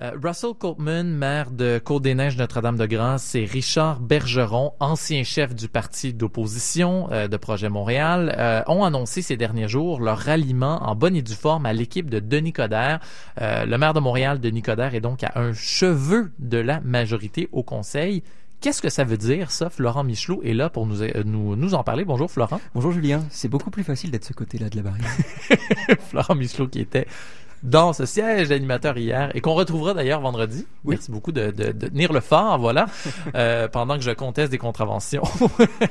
Euh, Russell Coltman, maire de Côte-des-Neiges Notre-Dame-de-Grâce, et Richard Bergeron, ancien chef du parti d'opposition euh, de Projet Montréal, euh, ont annoncé ces derniers jours leur ralliement en bonne et due forme à l'équipe de Denis Coderre. le maire de Montréal, Denis Coderre, est donc à un cheveu de la majorité au Conseil. Qu'est-ce que ça veut dire, ça? Florent Michelot est là pour nous, nous, nous en parler? Bonjour, Florent. Bonjour, Julien. C'est beaucoup plus facile d'être ce côté-là de la barrière. Florent Michelot qui était dans ce siège d'animateur hier et qu'on retrouvera d'ailleurs vendredi. Merci beaucoup de, de, de, tenir le phare, voilà, euh, pendant que je conteste des contraventions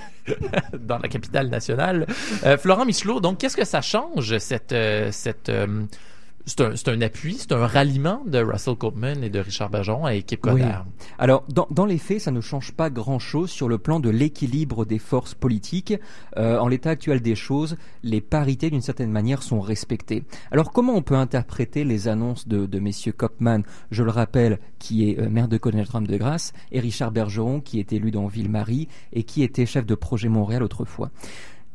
dans la capitale nationale. Euh, Florent Michelot, donc qu'est-ce que ça change cette euh, cette euh, c'est un, un, appui, c'est un ralliement de Russell Koopman et de Richard Bergeron à l'équipe Coder. Alors, dans, dans, les faits, ça ne change pas grand-chose sur le plan de l'équilibre des forces politiques. Euh, en l'état actuel des choses, les parités, d'une certaine manière, sont respectées. Alors, comment on peut interpréter les annonces de, de messieurs Koopman, je le rappelle, qui est euh, maire de Connaître-Dame de Grâce, et Richard Bergeron, qui est élu dans Ville-Marie et qui était chef de projet Montréal autrefois?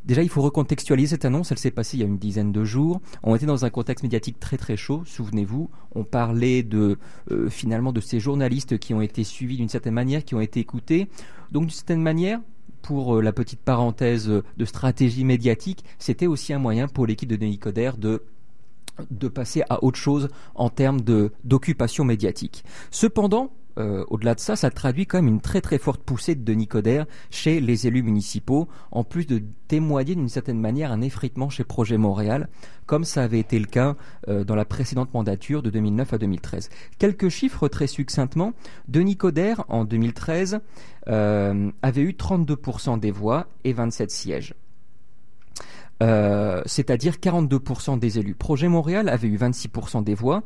Déjà, il faut recontextualiser cette annonce. Elle s'est passée il y a une dizaine de jours. On était dans un contexte médiatique très très chaud. Souvenez-vous, on parlait de euh, finalement de ces journalistes qui ont été suivis d'une certaine manière, qui ont été écoutés. Donc d'une certaine manière, pour euh, la petite parenthèse de stratégie médiatique, c'était aussi un moyen pour l'équipe de Denis Coderre de de passer à autre chose en termes de d'occupation médiatique. Cependant, euh, au-delà de ça, ça traduit quand même une très très forte poussée de Nicodère chez les élus municipaux, en plus de témoigner d'une certaine manière un effritement chez Projet Montréal, comme ça avait été le cas euh, dans la précédente mandature de 2009 à 2013. Quelques chiffres très succinctement. Denis Coderre, en 2013, euh, avait eu 32% des voix et 27 sièges. c'est-à-dire 42% des élus. Projet Montréal avait eu 26% des voix,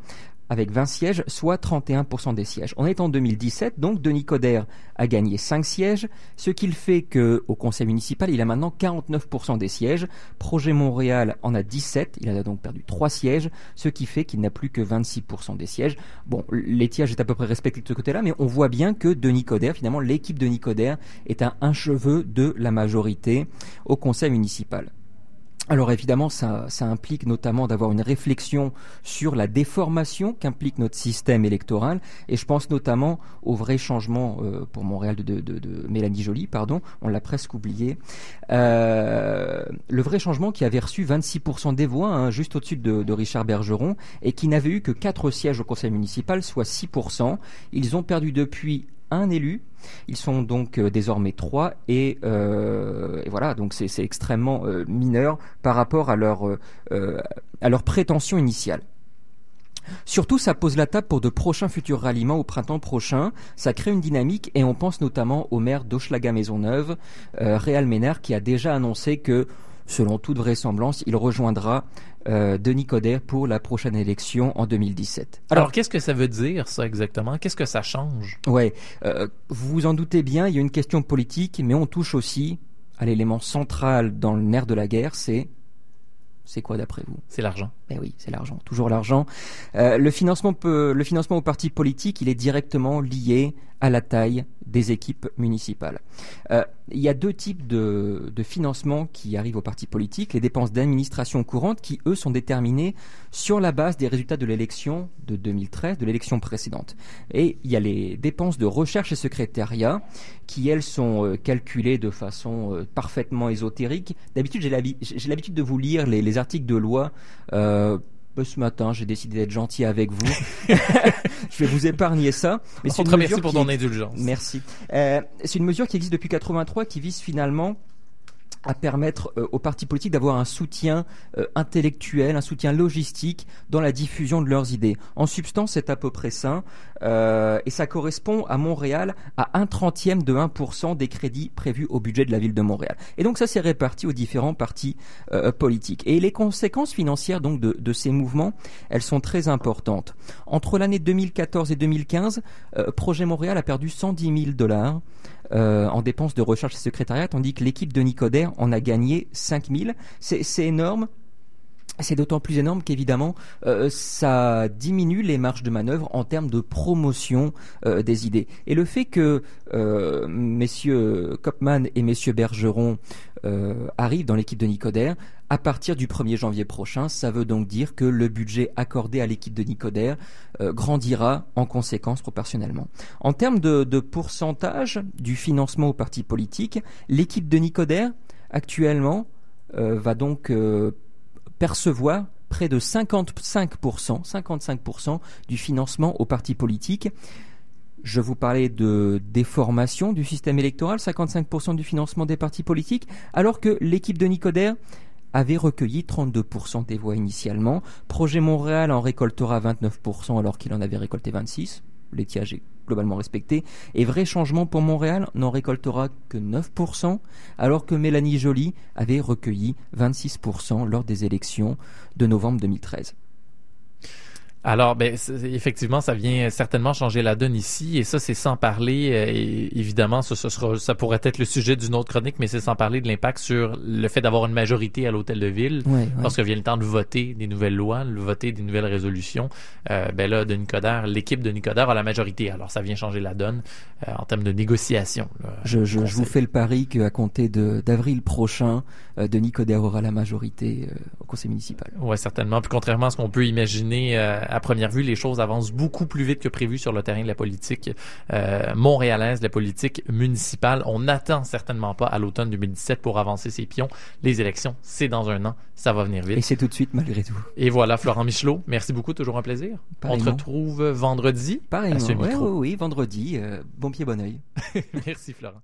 avec 20 sièges, soit 31% des sièges. On est en 2017, donc Denis Coderre a gagné 5 sièges, ce qui fait qu'au conseil municipal, il a maintenant 49% des sièges. Projet Montréal en a 17, il a donc perdu 3 sièges, ce qui fait qu'il n'a plus que 26% des sièges. Bon, l'étiage est à peu près respecté de ce côté-là, mais on voit bien que Denis Coderre, finalement, l'équipe de Coderre est à un cheveu de la majorité au conseil municipal. Alors évidemment, ça, implique notamment d'avoir une réflexion sur la déformation qu'implique notre système électoral, et je pense notamment au vrai changement euh, pour Montréal de, Mélanie Joly, pardon, on l'a presque oublié, euh, le vrai changement qui avait reçu 26% des voix, hein, juste au-dessus de, Richard Bergeron, et qui n'avait eu que 4 sièges au conseil municipal, soit 6%. Ils ont perdu depuis un élu. Ils sont donc euh, désormais trois et, euh, voilà, donc c'est extrêmement euh, mineur par rapport à leur, à leur prétention initiale. Surtout, ça pose la table pour de prochains futurs ralliements au printemps prochain. Ça crée une dynamique et on pense notamment au maire d'Hochelaga Maisonneuve, Réal Ménard, qui a déjà annoncé que selon toute vraisemblance, il rejoindra euh, Denis Coderre pour la prochaine élection en 2017. Alors, qu'est-ce que ça veut dire, ça, exactement? Qu'est-ce que ça change? Ouais, euh, vous vous en doutez bien, il y a une question politique, mais on touche aussi à l'élément central dans le nerf de la guerre, c'est c'est quoi d'après vous? C'est l'argent. Eh oui, c'est l'argent, toujours l'argent. Euh, le financement peut, le financement aux partis politiques, il est directement lié à la taille des équipes municipales. Euh, il y a deux types de, de financement qui arrivent aux partis politiques. Les dépenses d'administration courante qui, eux, sont déterminées sur la base des résultats de l'élection de 2013, de l'élection précédente. Et il y a les dépenses de recherche et secrétariat qui, elles, sont euh, calculées de façon euh, parfaitement ésotérique. D'habitude, j'ai l'habitude de vous lire les, les articles de loi ce matin, j'ai décidé d'être gentil avec vous. je vais vous épargner ça. Mais c'est une merci pour ton indulgence. Merci. Euh, c'est une mesure qui existe depuis 83 qui vise finalement à permettre euh, aux partis politiques d'avoir un soutien euh, intellectuel, un soutien logistique dans la diffusion de leurs idées. En substance, c'est à peu près ça, euh, et ça correspond à Montréal à un trentième de 1% des crédits prévus au budget de la ville de Montréal. Et donc ça, c'est réparti aux différents partis politiques. Et les conséquences financières donc de, ces mouvements, elles sont très importantes. Entre l'année 2014 et 2015, Projet Montréal a perdu 110 000 dollars euh, en dépenses de recherche et secrétariat, tandis que l'équipe de Nicodère en a gagné 5000. C'est énorme. C'est d'autant plus énorme qu'évidemment, euh, ça diminue les marges de manœuvre en termes de promotion euh, des idées. Et le fait que messieurs Kopman et messieurs Bergeron arrivent dans l'équipe de Nicodère à partir du 1er janvier prochain. Ça veut donc dire que le budget accordé à l'équipe de Nicodère euh, grandira en conséquence proportionnellement. En termes de, pourcentage du financement aux partis politiques, l'équipe de Nicodère actuellement euh, va donc euh, percevoir près de 55%, 55% du financement aux partis politiques. Je vous parlais de déformation du système électoral, 55% du financement des partis politiques, alors que l'équipe de Nicodère avait recueilli 32% des voix initialement. Projet Montréal en récoltera 29% alors qu'il en avait récolté 26%. L'étiage est globalement respecté. Et vrai changement pour Montréal n'en récoltera que 9%, alors que Mélanie Joly avait recueilli 26% lors des élections de novembre 2013. Alors, ben, effectivement, ça vient certainement changer la donne ici, et ça, c'est sans parler, euh, et évidemment, ça, sera, ça pourrait être le sujet d'une autre chronique, mais c'est sans parler de l'impact sur le fait d'avoir une majorité à l'hôtel de ville, parce que vient le temps de voter des nouvelles lois, de voter des nouvelles résolutions. Euh, ben là, de Nicodère, l'équipe de Nicodère a la majorité, alors ça vient changer la donne euh, en termes de négociation. je, je, je, vous fais le pari qu'à compter d'avril prochain, euh, de Nicodère aura la majorité au conseil municipal. Oui, certainement. Puis contrairement à ce qu'on peut imaginer à première vue, les choses avancent beaucoup plus vite que prévu sur le terrain de la politique euh, montréalaise, de la politique municipale. On n'attend certainement pas à l'automne 2017 pour avancer ces pions. Les élections, c'est dans un an. Ça va venir vite. Et c'est tout de suite malgré tout. Et voilà, Florent Michelot, merci beaucoup, toujours un plaisir. On te retrouve vendredi Pareillement. À ce micro. oui, vendredi. Euh, bon pied, bon oeil. merci, Florent.